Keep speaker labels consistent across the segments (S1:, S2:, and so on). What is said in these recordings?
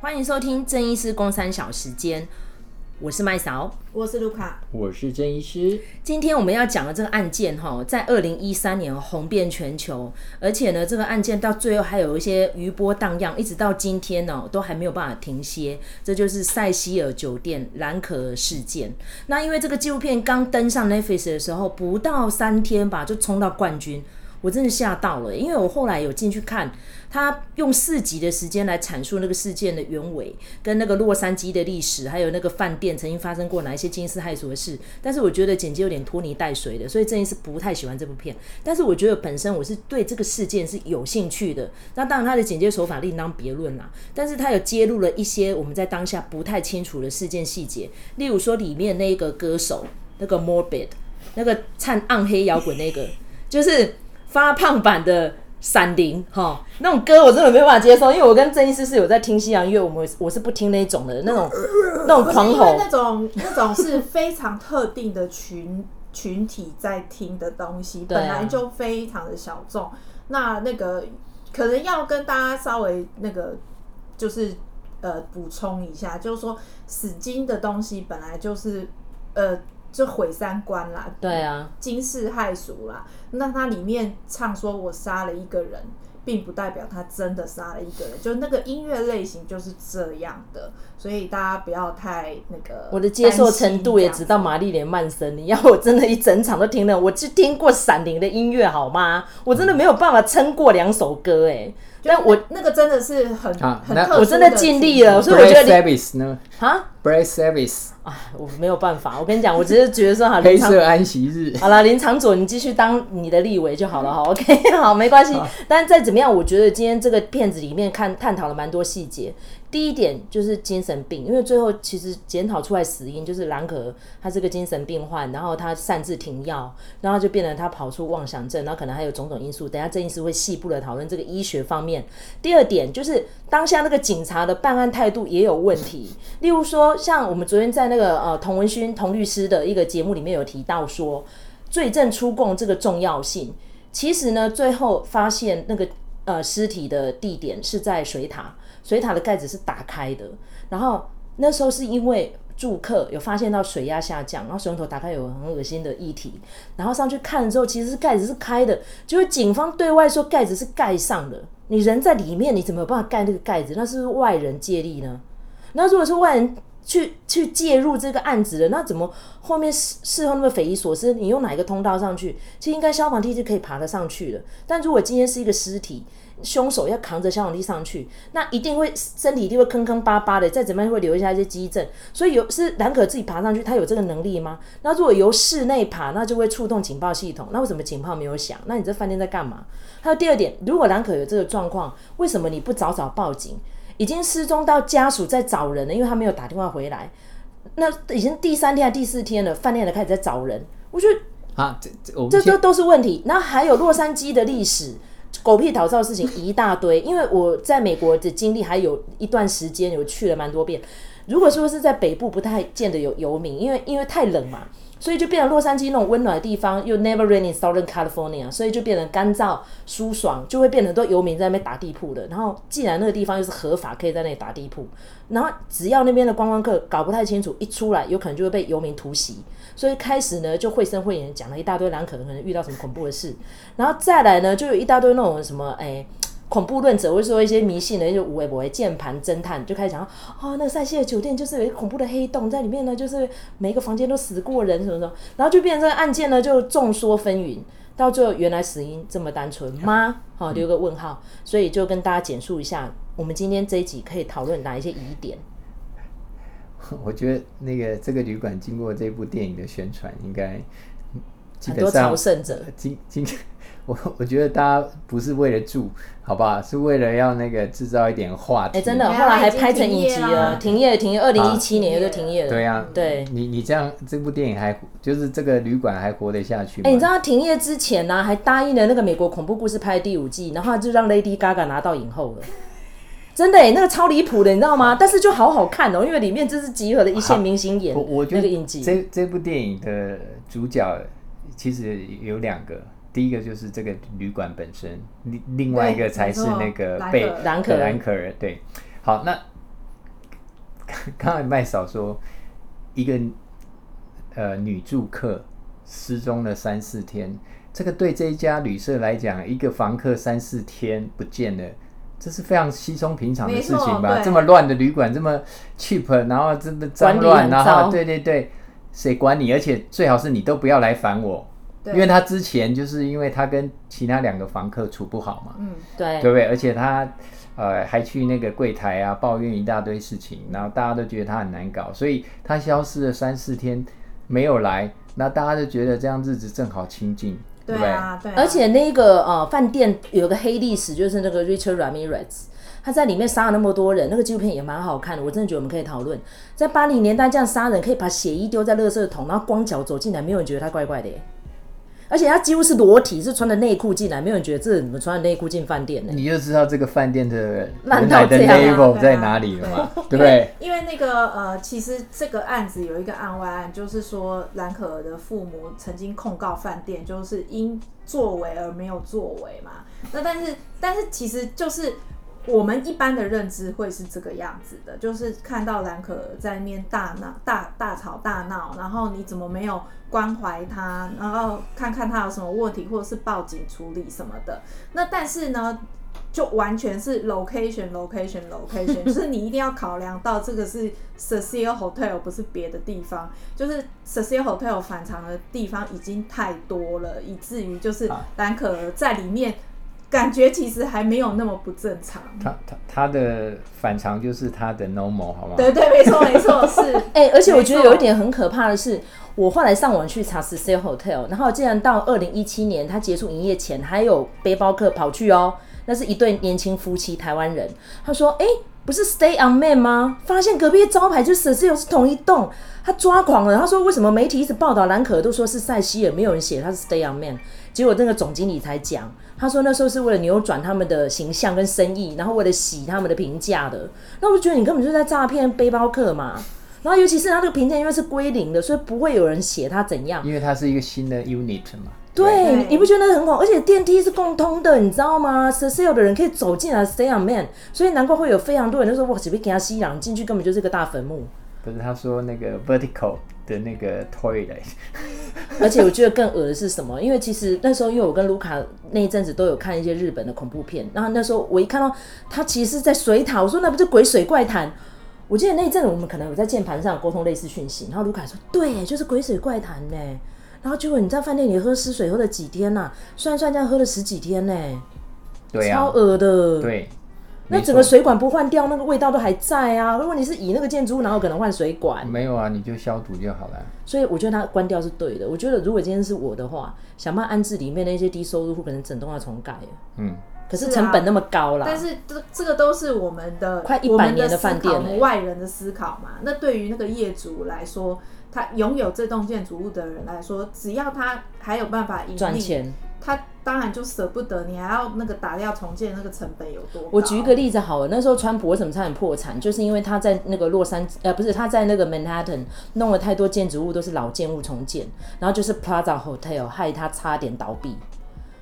S1: 欢迎收听郑医师公三小时间，我是麦嫂，
S2: 我是卢卡，
S3: 我是郑医师。
S1: 今天我们要讲的这个案件哈，在二零一三年红遍全球，而且呢，这个案件到最后还有一些余波荡漾，一直到今天呢，都还没有办法停歇。这就是塞西尔酒店蓝可儿事件。那因为这个纪录片刚登上 Netflix 的时候，不到三天吧，就冲到冠军。我真的吓到了，因为我后来有进去看，他用四集的时间来阐述那个事件的原委，跟那个洛杉矶的历史，还有那个饭店曾经发生过哪一些惊世骇俗的事。但是我觉得剪辑有点拖泥带水的，所以真的是不太喜欢这部片。但是我觉得本身我是对这个事件是有兴趣的。那当然他的剪接手法另当别论啦，但是他有揭露了一些我们在当下不太清楚的事件细节，例如说里面那个歌手那个 Morbid，那个唱暗黑摇滚那个，就是。发胖版的闪灵哈，那种歌我真的没办法接受，因为我跟郑医师是有在听西洋音乐，我们我是不听那种的那种 那种狂吼，
S2: 那种那种是非常特定的群群体在听的东西，本来就非常的小众。那那个可能要跟大家稍微那个就是呃补充一下，就是说死金的东西本来就是呃。就毁三观啦，
S1: 对啊，
S2: 惊世骇俗啦。那它里面唱说我杀了一个人，并不代表他真的杀了一个人，就那个音乐类型就是这样的，所以大家不要太那个。
S1: 我的接受程度也只到玛丽莲曼森，你要我真的一整场都听了，我只听过闪灵的音乐好吗？我真的没有办法撑过两首歌哎、欸。但我
S2: 那个真的是很、啊、很特殊，
S1: 我真的尽力了，所以我觉得你
S3: 啊，Brad Service
S1: 啊，我没有办法。我跟你讲，我只是觉得说好，
S3: 黑色安息日。
S1: 好了，林长佐，你继续当你的立委就好了哈。OK，好，没关系。啊、但再怎么样，我觉得今天这个片子里面看探讨了蛮多细节。第一点就是精神病，因为最后其实检讨出来死因就是蓝可他是个精神病患，然后他擅自停药，然后就变成他跑出妄想症，然后可能还有种种因素。等下郑医师会细部的讨论这个医学方面。第二点就是当下那个警察的办案态度也有问题，例如说像我们昨天在那个呃童文勋童律师的一个节目里面有提到说罪证出供这个重要性，其实呢最后发现那个呃尸体的地点是在水塔。水塔的盖子是打开的，然后那时候是因为住客有发现到水压下降，然后水龙头打开有很恶心的液体，然后上去看了之后，其实是盖子是开的，就是警方对外说盖子是盖上的，你人在里面，你怎么有办法盖那个盖子？那是不是外人借力呢？那如果是外人去去介入这个案子的，那怎么后面事事后那么匪夷所思？你用哪一个通道上去？其实应该消防梯是可以爬得上去的，但如果今天是一个尸体。凶手要扛着消防梯上去，那一定会身体一定会坑坑巴巴的，再怎么样会留下一些迹证。所以有是蓝可自己爬上去，他有这个能力吗？那如果由室内爬，那就会触动警报系统。那为什么警报没有响？那你这饭店在干嘛？还有第二点，如果蓝可有这个状况，为什么你不早早报警？已经失踪到家属在找人了，因为他没有打电话回来。那已经第三天还第四天了，饭店的开始在找人。我觉得啊，这这这都都是问题。那还有洛杉矶的历史。狗屁倒灶的事情一大堆，因为我在美国的经历还有一段时间，有去了蛮多遍。如果说是在北部，不太见得有游民，因为因为太冷嘛，所以就变成洛杉矶那种温暖的地方，又 never rain in Southern California，所以就变成干燥舒爽，就会变成很多游民在那边打地铺的。然后既然那个地方又是合法，可以在那里打地铺，然后只要那边的观光客搞不太清楚，一出来有可能就会被游民突袭。所以开始呢，就绘声绘影讲了一大堆蓝可能可能遇到什么恐怖的事，然后再来呢，就有一大堆那种什么哎、恐怖论者，或者说一些迷信的一些无为不为键盘侦探，就开始讲哦，那个塞西的酒店就是有一个恐怖的黑洞在里面呢，就是每一个房间都死过人什么什么，然后就变成这个案件呢就众说纷纭，到最后原来死因这么单纯吗？好，留个问号，所以就跟大家简述一下，我们今天这一集可以讨论哪一些疑点。
S3: 我觉得那个这个旅馆经过这部电影的宣传，应该
S1: 很多朝圣者。
S3: 今今我我觉得大家不是为了住，好不好？是为了要那个制造一点话题。
S1: 哎、欸，真的，后来还拍成影集了，停业停业，二零一七年就停业了。
S3: 对呀，
S1: 对。
S3: 你你这样，这部电影还就是这个旅馆还活得下去吗？
S1: 哎、欸，你知道停业之前呢、啊，还答应了那个美国恐怖故事拍第五季，然后就让 Lady Gaga 拿到影后了。真的哎，那个超离谱的，你知道吗？但是就好好看哦，因为里面这是集合了一线明星演我觉得那个影集。
S3: 这这部电影的主角其实有两个，第一个就是这个旅馆本身，另另外一个才是那个被蓝可蓝可儿。对，好，那 刚才麦嫂说一个呃女住客失踪了三四天，这个对这一家旅社来讲，一个房客三四天不见了。这是非常稀松平常的事情吧？这么乱的旅馆，这么 cheap，然后这么脏乱，然后对对对，谁管你？而且最好是你都不要来烦我，因为他之前就是因为他跟其他两个房客处不好嘛，嗯，对，对不对？而且他呃还去那个柜台啊抱怨一大堆事情，然后大家都觉得他很难搞，所以他消失了三四天没有来，那大家就觉得这样日子正好清静。
S2: 对啊，对啊，
S1: 而且那个呃饭店有个黑历史，就是那个 Richard Ramirez，他在里面杀了那么多人，那个纪录片也蛮好看的，我真的觉得我们可以讨论，在八零年代这样杀人，可以把血衣丢在垃圾桶，然后光脚走进来，没有人觉得他怪怪的耶。而且他几乎是裸体，是穿着内裤进来，没有人觉得这怎么穿着内裤进饭店呢？
S3: 你就知道这个饭店的烂到的 level 在哪里了嘛？对不对？
S2: 因为那个呃，其实这个案子有一个案外案，就是说兰可儿的父母曾经控告饭店，就是因作为而没有作为嘛。那但是但是其实就是。我们一般的认知会是这个样子的，就是看到兰可儿在那边大闹、大大吵大闹，然后你怎么没有关怀他，然后看看他有什么问题，或者是报警处理什么的。那但是呢，就完全是 location、location、location，就是你一定要考量到这个是 Cecil Hotel，不是别的地方。就是 Cecil Hotel 反常的地方已经太多了，以至于就是兰可儿在里面。感觉其实还没有那么不正常。
S3: 他他他的反常就是他的 normal，好吗？
S2: 对对，没错没错，是。
S1: 哎、欸，而且我觉得有一点很可怕的是，我后来上网去查 Cecil Hotel，然后竟然到二零一七年他结束营业前，还有背包客跑去哦，那是一对年轻夫妻，台湾人。他说：“哎、欸，不是 Stay on Main 吗？发现隔壁的招牌就是 Cecil 是同一栋，他抓狂了。他说：为什么媒体一直报道兰可儿都说是塞西尔，没有人写他是 Stay on Main？结果那个总经理才讲。”他说那时候是为了扭转他们的形象跟生意，然后为了洗他们的评价的。那我就觉得你根本就在诈骗背包客嘛。然后尤其是他这个评价因为是归零的，所以不会有人写他怎样。
S3: 因为它是一个新的 unit 嘛。
S1: 对，你不觉得那很好？而且电梯是共通的，你知道吗？Cecil 的人可以走进来，Stay on Main，所以难怪会有非常多人就说哇，随便给他吸氧进去，根本就是个大坟墓。
S3: 不是，他说那个 vertical 的那个 toilet。
S1: 而且我觉得更恶的是什么？因为其实那时候，因为我跟卢卡那一阵子都有看一些日本的恐怖片，然后那时候我一看到他其实是在水塔，我说那不是鬼水怪谈？我记得那一阵子我们可能有在键盘上沟通类似讯息，然后卢卡说对，就是鬼水怪谈呢。然后结果你在饭店里喝湿水喝了几天呐、啊？算算这样喝了十几天呢，对啊，超恶的，
S3: 对。
S1: 那整个水管不换掉，那个味道都还在啊！如果你是以那个建筑物，哪有可能换水管？
S3: 没有啊，你就消毒就好了。
S1: 所以我觉得它关掉是对的。我觉得如果今天是我的话，想办法安置里面那些低收入户，可能整栋要重盖。嗯，可是成本那么高啦。
S2: 但是这这个都是我们的
S1: 快一百年的饭店，
S2: 我们外人的思考嘛。那对于那个业主来说，他拥有这栋建筑物的人来说，只要他还有办法盈利赚钱。他当然就舍不得，你还要那个打掉重建，那个成本有多？
S1: 我举一个例子好了，那时候川普为什么差点破产，就是因为他在那个洛杉矶，呃，不是他在那个 Manhattan 弄了太多建筑物都是老建物重建，然后就是 Plaza Hotel 害他差点倒闭，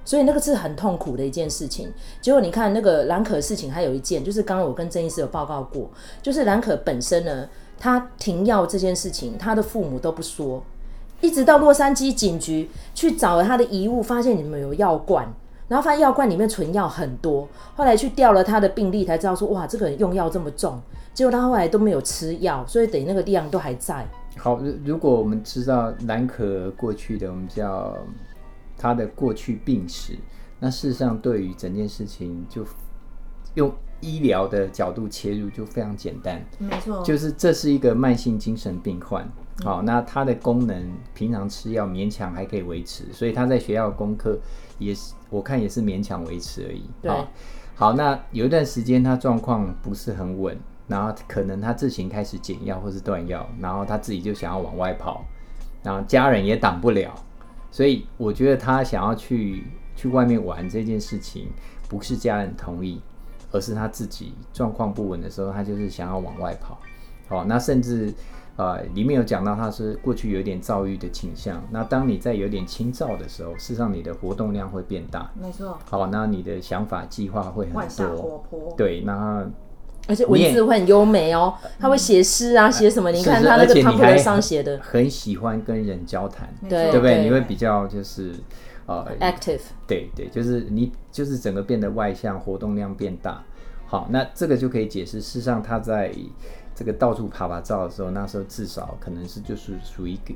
S1: 所以那个是很痛苦的一件事情。结果你看那个兰可事情，还有一件就是刚刚我跟郑医师有报告过，就是兰可本身呢，他停药这件事情，他的父母都不说。一直到洛杉矶警局去找了他的遗物，发现里面有药罐，然后发现药罐里面存药很多。后来去调了他的病历，才知道说，哇，这个人用药这么重。结果他后来都没有吃药，所以等于那个量都还在。
S3: 好，如果我们知道兰可过去的，我们叫他的过去病史，那事实上对于整件事情，就用医疗的角度切入就非常简单。
S2: 没错，
S3: 就是这是一个慢性精神病患。好，那他的功能平常吃药勉强还可以维持，所以他在学校的功课也是我看也是勉强维持而已。对，好，那有一段时间他状况不是很稳，然后可能他自行开始减药或是断药，然后他自己就想要往外跑，然后家人也挡不了，所以我觉得他想要去去外面玩这件事情，不是家人同意，而是他自己状况不稳的时候，他就是想要往外跑。好，那甚至。呃，里面有讲到他是过去有点躁郁的倾向。那当你在有点轻躁的时候，事实上你的活动量会变大。
S2: 没错。
S3: 好，那你的想法计划会很多。
S2: 活泼。
S3: 对，那
S1: 而且文字会很优美哦，他会写诗啊，写什么？你看他那个 Tumblr 上写的，
S3: 很喜欢跟人交谈，
S1: 对
S3: 对不对？你会比较就是呃
S1: active，
S3: 对对，就是你就是整个变得外向，活动量变大。好，那这个就可以解释，事实上他在这个到处爬爬照的时候，那时候至少可能是就是属于一个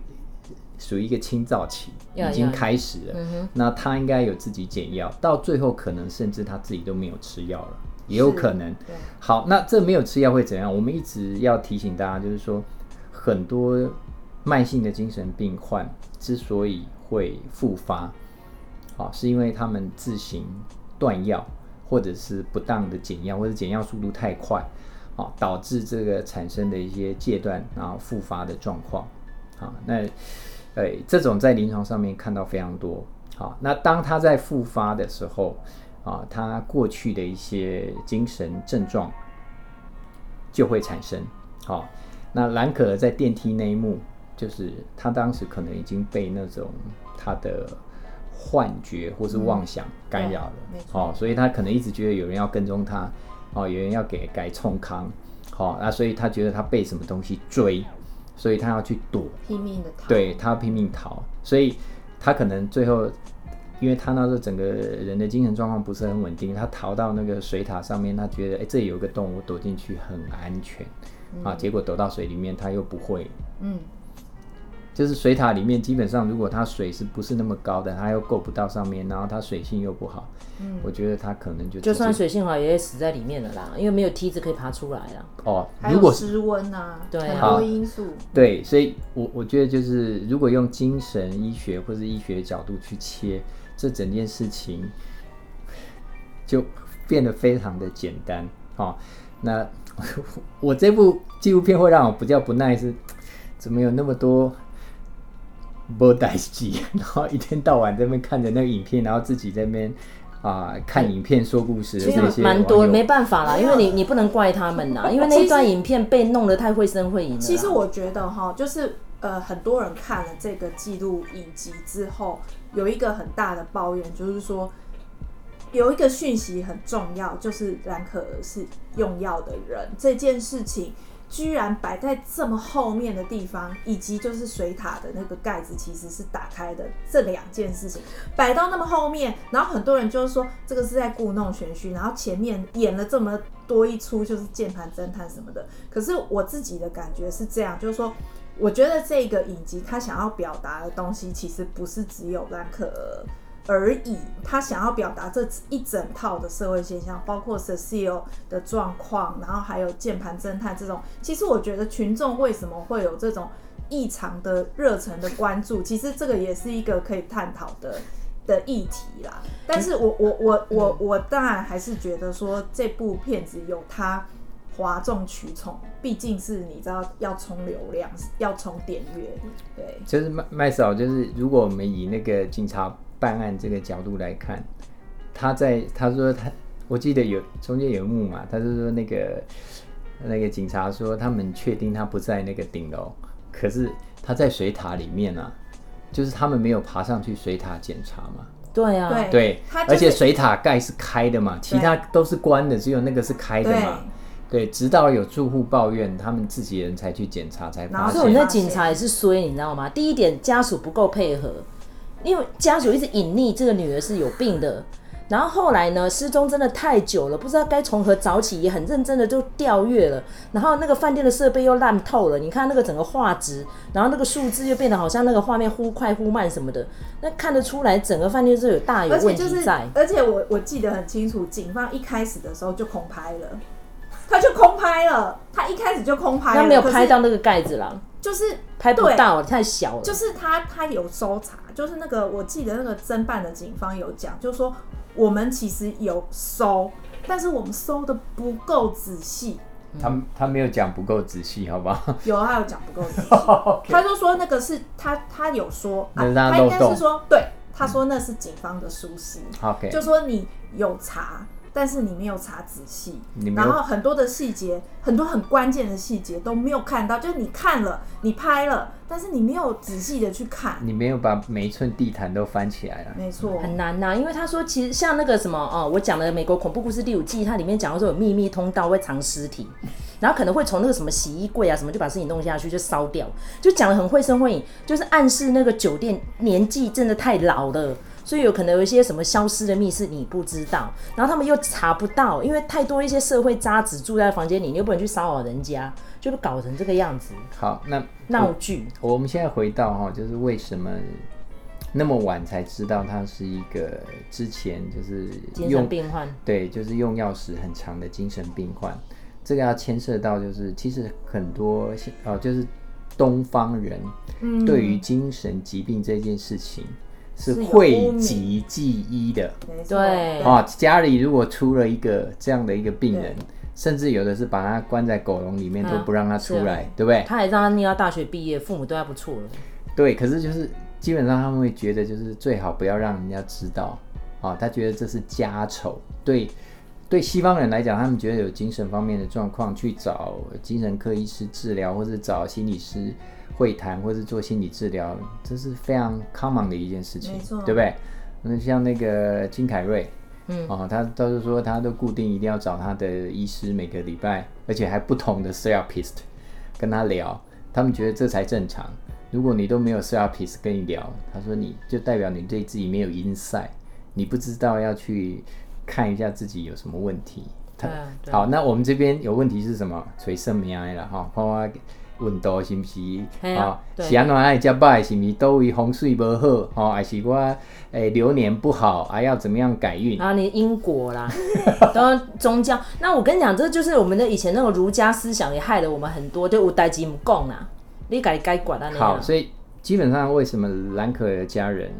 S3: 属于一个清躁期已经开始了。那他应该有自己减药，到最后可能甚至他自己都没有吃药了，也有可能。好，那这没有吃药会怎样？我们一直要提醒大家，就是说很多慢性的精神病患之所以会复发，好，是因为他们自行断药。或者是不当的减药，或者减药速度太快，啊，导致这个产生的一些戒断然后复发的状况，啊，那，哎，这种在临床上面看到非常多，好，那当他在复发的时候，啊，他过去的一些精神症状就会产生，好，那兰可儿在电梯那一幕，就是他当时可能已经被那种他的。幻觉或是妄想干扰了，嗯、哦，所以他可能一直觉得有人要跟踪他，哦，有人要给改冲康，好、哦，那所以他觉得他被什么东西追，所以他要去躲，
S2: 拼命的逃，
S3: 对，他要拼命逃，所以他可能最后，因为他那时候整个人的精神状况不是很稳定，他逃到那个水塔上面，他觉得哎，这里有个洞，我躲进去很安全，嗯、啊，结果躲到水里面他又不会，嗯。就是水塔里面，基本上如果它水是不是那么高的，它又够不到上面，然后它水性又不好，嗯，我觉得它可能就
S1: 就算水性好，也会死在里面了啦，因为没有梯子可以爬出来啊。
S3: 哦，
S2: 如果失温啊，对，很多因素。
S3: 对，所以我我觉得就是如果用精神医学或是医学角度去切这整件事情，就变得非常的简单。哦，那 我这部纪录片会让我比较不耐是，怎么有那么多。不待机，然后一天到晚在那边看着那个影片，然后自己在那边啊、呃、看影片说故事的这些，
S1: 蛮多，没办法啦，因为你你不能怪他们呐，因为那一段影片被弄得太绘声绘影了。
S2: 其实我觉得哈，就是呃很多人看了这个记录影集之后，有一个很大的抱怨，就是说有一个讯息很重要，就是兰可儿是用药的人这件事情。居然摆在这么后面的地方，以及就是水塔的那个盖子其实是打开的，这两件事情摆到那么后面，然后很多人就是说这个是在故弄玄虚，然后前面演了这么多一出就是键盘侦探什么的。可是我自己的感觉是这样，就是说，我觉得这个影集他想要表达的东西，其实不是只有兰可儿而已，他想要表达这一整套的社会现象，包括 Cecil 的状况，然后还有键盘侦探这种。其实我觉得群众为什么会有这种异常的热忱的关注，其实这个也是一个可以探讨的的议题啦。但是我我我我我当然还是觉得说这部片子有它哗众取宠，毕竟是你知道要冲流量，要冲点阅，对。
S3: 就是麦麦嫂，就是如果我们以那个警察。办案这个角度来看，他在他说他，我记得有中间有一幕嘛，他是说那个那个警察说他们确定他不在那个顶楼，可是他在水塔里面啊，就是他们没有爬上去水塔检查嘛。
S1: 对啊，
S3: 对，对就是、而且水塔盖是开的嘛，其他都是关的，只有那个是开的嘛。对，对，直到有住户抱怨，他们自己人才去检查才发现。
S1: 所以那警察也是衰，你知道吗？第一点，家属不够配合。因为家属一直隐匿这个女儿是有病的，然后后来呢，失踪真的太久了，不知道该从何找起，也很认真的就调阅了，然后那个饭店的设备又烂透了，你看那个整个画质，然后那个数字又变得好像那个画面忽快忽慢什么的，那看得出来整个饭店是有大有问题在。
S2: 而且我我记得很清楚，警方一开始的时候就空拍了，他就空拍了，他一开始就空拍了，
S1: 他没有拍到那个盖子啦，
S2: 就是
S1: 拍不到，太小了，
S2: 就是他他有搜查。就是那个，我记得那个侦办的警方有讲，就是说我们其实有搜，但是我们搜的不够仔细。
S3: 他他没有讲不够仔细，好不好？
S2: 有，他有讲不够仔细。他就说那个是他他有说，啊、他应该是说，对，他说那是警方的疏失。
S3: OK，
S2: 就说你有查，但是你没有查仔细，然后很多的细节，很多很关键的细节都没有看到，就是你看了，你拍了，但是你没有仔细的去看，
S3: 你没有把每一寸地毯都翻起来了，
S2: 没错，
S1: 很难呐、啊。因为他说，其实像那个什么哦，我讲的美国恐怖故事第五季，它里面讲到说有秘密通道会藏尸体，然后可能会从那个什么洗衣柜啊什么就把尸体弄下去就烧掉，就讲的很绘声绘影，就是暗示那个酒店年纪真的太老了。所以有可能有一些什么消失的密室你不知道，然后他们又查不到，因为太多一些社会渣子住在房间里，你又不能去骚扰人家，就是搞成这个样子。
S3: 好，那
S1: 闹剧。
S3: 我们现在回到哈，就是为什么那么晚才知道他是一个之前就是
S1: 精神病患？
S3: 对，就是用药时很长的精神病患。这个要牵涉到就是其实很多哦，就是东方人对于精神疾病这件事情。是讳疾忌医的，
S1: 对
S3: 啊，家里如果出了一个这样的一个病人，甚至有的是把他关在狗笼里面，都不让他出来，对不对？
S1: 他还让他念到大学毕业，父母对他不错了。
S3: 对，可是就是基本上他们会觉得，就是最好不要让人家知道啊，他觉得这是家丑。对，对西方人来讲，他们觉得有精神方面的状况，去找精神科医师治疗，或者找心理师。会谈或是做心理治疗，这是非常 common 的一件事情，对不对？那像那个金凯瑞，嗯，哦，他倒是说他都固定一定要找他的医师，每个礼拜，而且还不同的 therapist 跟他聊，他们觉得这才正常。如果你都没有 therapist 跟你聊，他说你就代表你对自己没有 insight，你不知道要去看一下自己有什么问题。他啊，好，那我们这边有问题是什么？垂肾免癌了哈，包括。温度是不是？啊，是安怎爱食饱？是不是都位风水不好？哦，还是我诶、欸、流年不好？还要怎么样改运？
S1: 啊，你因果啦，都宗教。那我跟你讲，这就是我们的以前那个儒家思想也害了我们很多，就有代志不讲啦，你该该管啊。
S3: 好，所以基本上为什么兰可儿的家人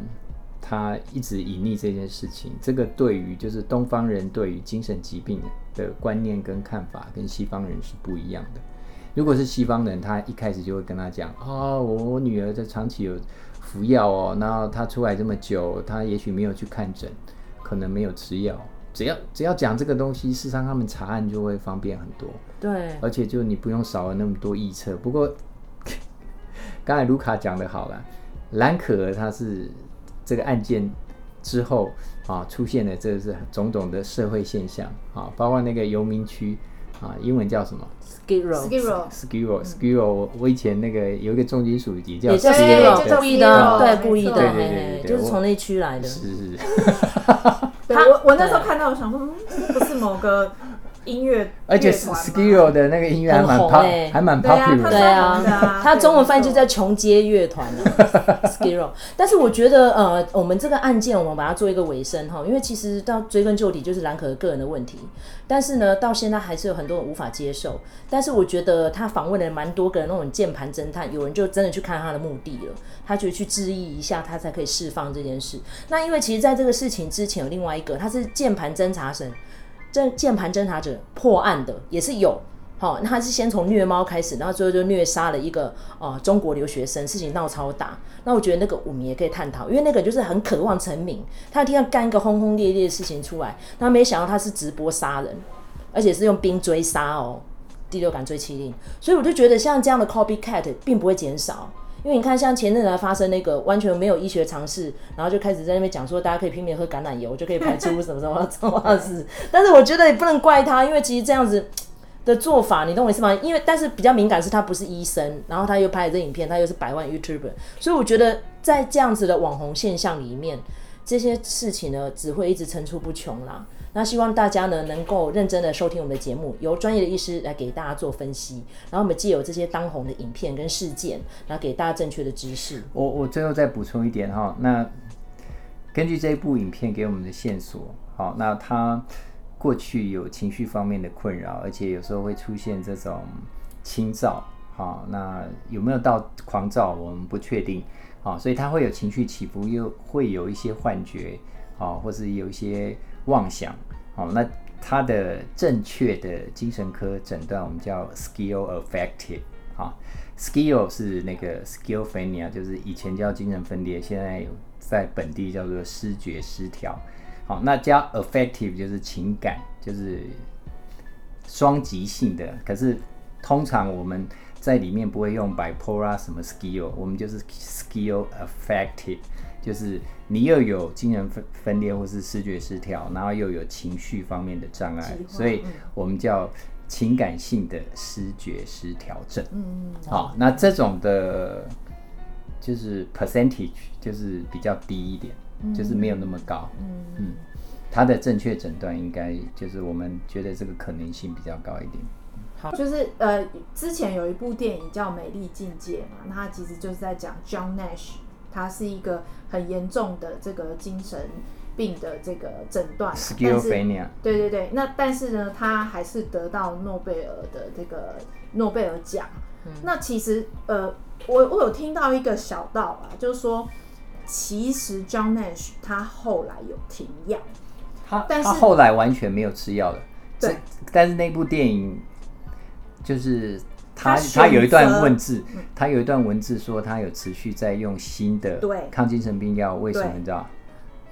S3: 他一直隐匿这件事情？这个对于就是东方人对于精神疾病的观念跟看法，跟西方人是不一样的。如果是西方人，他一开始就会跟他讲：哦，我我女儿在长期有服药哦，然后她出来这么久，她也许没有去看诊，可能没有吃药。只要只要讲这个东西，事实上他们查案就会方便很多。
S1: 对，
S3: 而且就你不用少了那么多臆测。不过 刚才卢卡讲的好了，兰可儿他是这个案件之后啊出现的，这是种种的社会现象啊，包括那个游民区。啊，英文叫什么
S1: ？Skid Row，Skid
S3: Row，Skid Row，Skid Row。我以前那个有一个重金属也叫，
S1: 也叫 Skid Row，故意的，对，故意的，对对对，就是从那区来的。
S3: 是是。
S2: 对，我我那时候看到，我想说，嗯，不是某个。音乐，
S3: 而且 Row 的那个音乐还蛮 pop，还蛮 popular 的。
S1: 对啊，他中文翻译就叫穷街乐团 了 Row。但是我觉得，呃，我们这个案件，我们把它做一个尾声哈，因为其实到追根究底就是兰可儿个人的问题。但是呢，到现在还是有很多人无法接受。但是我觉得他访问了蛮多个人，那种键盘侦探，有人就真的去看他的目的了，他就去质疑一下，他才可以释放这件事。那因为其实在这个事情之前有另外一个，他是键盘侦查神。这键盘侦查者破案的也是有，好，那他是先从虐猫开始，然后最后就虐杀了一个呃中国留学生，事情闹超大。那我觉得那个我们也可以探讨，因为那个就是很渴望成名，他一定要干一个轰轰烈烈的事情出来。那没想到他是直播杀人，而且是用冰追杀哦，第六感追缉令。所以我就觉得像这样的 copycat 并不会减少。因为你看，像前阵子发生那个完全没有医学常识，然后就开始在那边讲说，大家可以拼命喝橄榄油就可以排出什么什么什么事。但是我觉得也不能怪他，因为其实这样子的做法，你懂我意思吗？因为但是比较敏感是他不是医生，然后他又拍了这影片，他又是百万 YouTuber，所以我觉得在这样子的网红现象里面，这些事情呢只会一直层出不穷啦。那希望大家呢能够认真的收听我们的节目，由专业的医师来给大家做分析，然后我们借由这些当红的影片跟事件，然后给大家正确的知识。
S3: 我我最后再补充一点哈，那根据这一部影片给我们的线索，好，那他过去有情绪方面的困扰，而且有时候会出现这种轻躁，好，那有没有到狂躁，我们不确定，好，所以他会有情绪起伏，又会有一些幻觉，好，或是有一些。妄想，好，那他的正确的精神科诊断我们叫 schizoaffective，啊，schizo 是那个 schizophrenia，就是以前叫精神分裂，现在在本地叫做思觉失调，好，那加 affective 就是情感，就是双极性的。可是通常我们在里面不会用 bipolar 什么 skill，我们就是 skill affective，就是你又有精神分分裂或是视觉失调，然后又有情绪方面的障碍，所以我们叫情感性的视觉失调症。嗯，好，那这种的，就是 percentage 就是比较低一点。就是没有那么高，嗯嗯，它的正确诊断应该就是我们觉得这个可能性比较高一点。
S2: 好，就是呃，之前有一部电影叫《美丽境界》嘛，那它其实就是在讲 John Nash，他是一个很严重的这个精神病的这个诊断
S3: ，Schizophrenia。
S2: 对对对，那但是呢，他还是得到诺贝尔的这个诺贝尔奖。嗯、那其实呃，我我有听到一个小道啊，就是说。其实 John Nash 他后来有停药，
S3: 他但是他后来完全没有吃药了。
S2: 对，
S3: 但是那部电影就是他他，有一段文字，嗯，他有一段文字说他有持续在用新的抗精神病药。为什么你知道？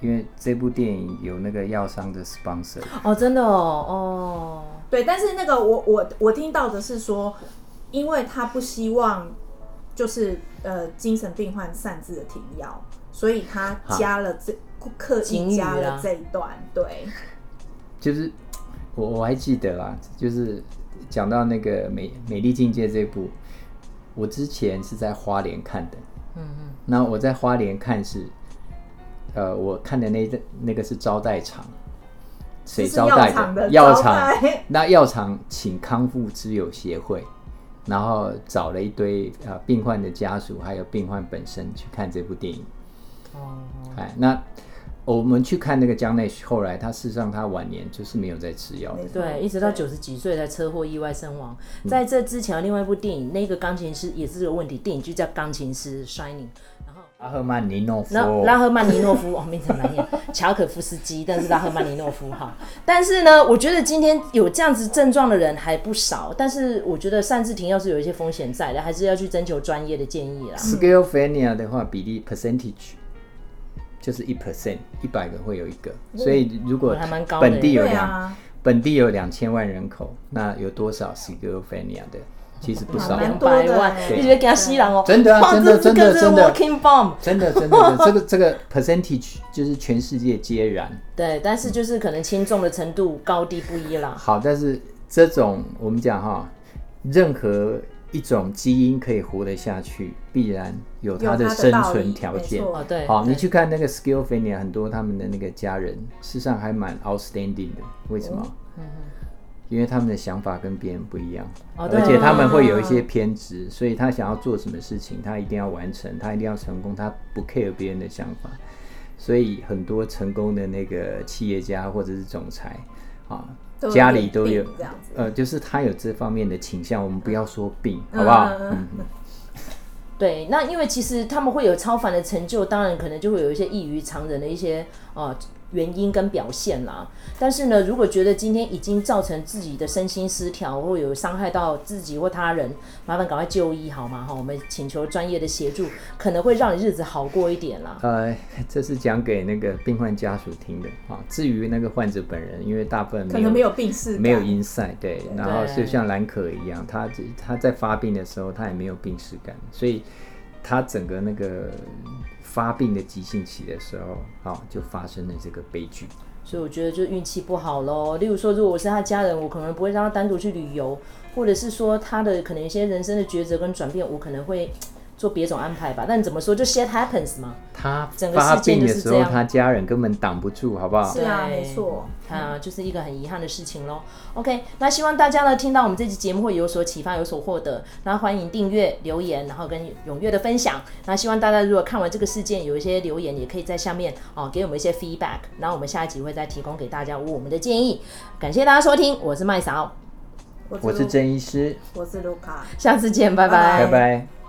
S3: 因为这部电影有那个药商的 sponsor。
S1: 哦，真的哦，哦，
S2: 对。但是那个我我我听到的是说，因为他不希望就是呃精神病患擅自的停药。所以他加了这刻意加了这一段，对，
S3: 就是我我还记得啦，就是讲到那个美美丽境界这部，我之前是在花莲看的，嗯嗯，那我在花莲看是，呃，我看的那个那个是招待场，谁招待的？药厂，那药厂请康复之友协会，然后找了一堆呃病患的家属还有病患本身去看这部电影。哦，哎，那我们去看那个江内，后来他事实上他晚年就是没有再吃药，
S1: 对，一直到九十几岁才车祸意外身亡。在这之前，另外一部电影，那个钢琴师也是有问题，电影就叫《钢琴师 Shining》，然后
S3: 拉赫曼尼诺夫，
S1: 拉赫曼尼诺夫哦，名字难念，乔可夫斯基，但是拉赫曼尼诺夫哈。但是呢，我觉得今天有这样子症状的人还不少，但是我觉得擅自停药是有一些风险在的，还是要去征求专业的建议啦。
S3: Schizophrenia 的话，比例 percentage。就是一 percent，一百个会有一个，所以如果本地有两，本地有两千万人口，那有多少 schizophrenia 的？其实不少，
S1: 两百万，你觉得给他吸狼哦？
S3: 真的啊，真的真的真的，真的真的，这个这个 percentage 就是全世界皆然。
S1: 对，但是就是可能轻重的程度高低不一啦。
S3: 好，但是这种我们讲哈，任何。一种基因可以活得下去，必然有它的生存条件。
S1: 对，
S3: 好，你去看那个 Schizophrenia，很多他们的那个家人，事实上还蛮 outstanding 的。为什么？嗯，因为他们的想法跟别人不一样，而且他们会有一些偏执，所以他想要做什么事情，他一定要完成，他一定要成功，他不 care 别人的想法。所以很多成功的那个企业家或者是总裁，啊。家里都有，呃，就是他有这方面的倾向，我们不要说病，好不好？嗯，
S1: 对，那因为其实他们会有超凡的成就，当然可能就会有一些异于常人的一些呃。原因跟表现啦，但是呢，如果觉得今天已经造成自己的身心失调，或有伤害到自己或他人，麻烦赶快就医好吗？哈，我们请求专业的协助，可能会让你日子好过一点啦。
S3: 呃，这是讲给那个病患家属听的啊。至于那个患者本人，因为大部分
S2: 可能没有病史，
S3: 没有 insight，对，然后就像兰可一样，他他在发病的时候，他也没有病史感，所以他整个那个。发病的急性期的时候，好，就发生了这个悲剧。
S1: 所以我觉得就运气不好喽。例如说，如果我是他家人，我可能不会让他单独去旅游，或者是说他的可能一些人生的抉择跟转变，我可能会。做别种安排吧，但你怎么说就 shit happens 嘛。
S3: 他发病的时候，他家人根本挡不住，好不好？
S2: 是啊，没错，
S1: 啊，就是一个很遗憾的事情喽。OK，那希望大家呢听到我们这期节目会有所启发，有所获得。那欢迎订阅、留言，然后跟踊跃的分享。那希望大家如果看完这个事件有一些留言，也可以在下面哦给我们一些 feedback。然后我们下一集会再提供给大家我们的建议。感谢大家收听，我是麦嫂，
S3: 我是郑医师，
S2: 我是卢卡，
S1: 下次见，拜拜，
S3: 拜拜。